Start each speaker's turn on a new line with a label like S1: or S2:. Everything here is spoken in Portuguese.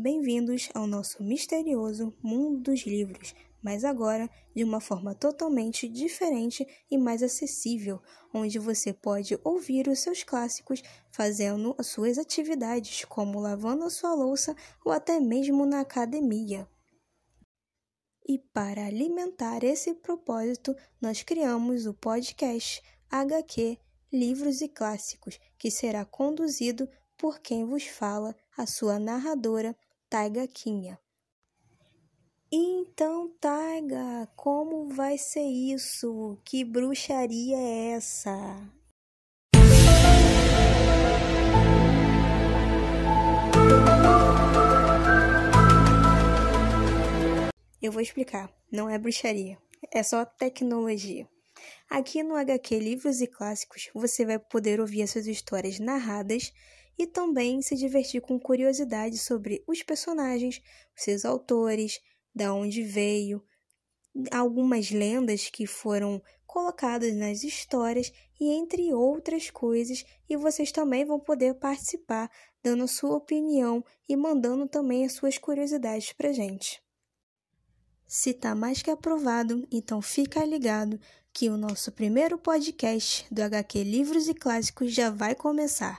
S1: Bem-vindos ao nosso misterioso mundo dos livros, mas agora de uma forma totalmente diferente e mais acessível, onde você pode ouvir os seus clássicos fazendo as suas atividades, como lavando a sua louça ou até mesmo na academia. E para alimentar esse propósito, nós criamos o podcast HQ Livros e Clássicos, que será conduzido por quem vos fala, a sua narradora Taiga Quinha. Então, Taiga, como vai ser isso? Que bruxaria é essa? Eu vou explicar, não é bruxaria, é só tecnologia. Aqui no HQ Livros e Clássicos você vai poder ouvir essas histórias narradas e também se divertir com curiosidades sobre os personagens, seus autores, da onde veio, algumas lendas que foram colocadas nas histórias e entre outras coisas, e vocês também vão poder participar dando sua opinião e mandando também as suas curiosidades pra gente. Se tá mais que aprovado, então fica ligado que o nosso primeiro podcast do HQ Livros e Clássicos já vai começar.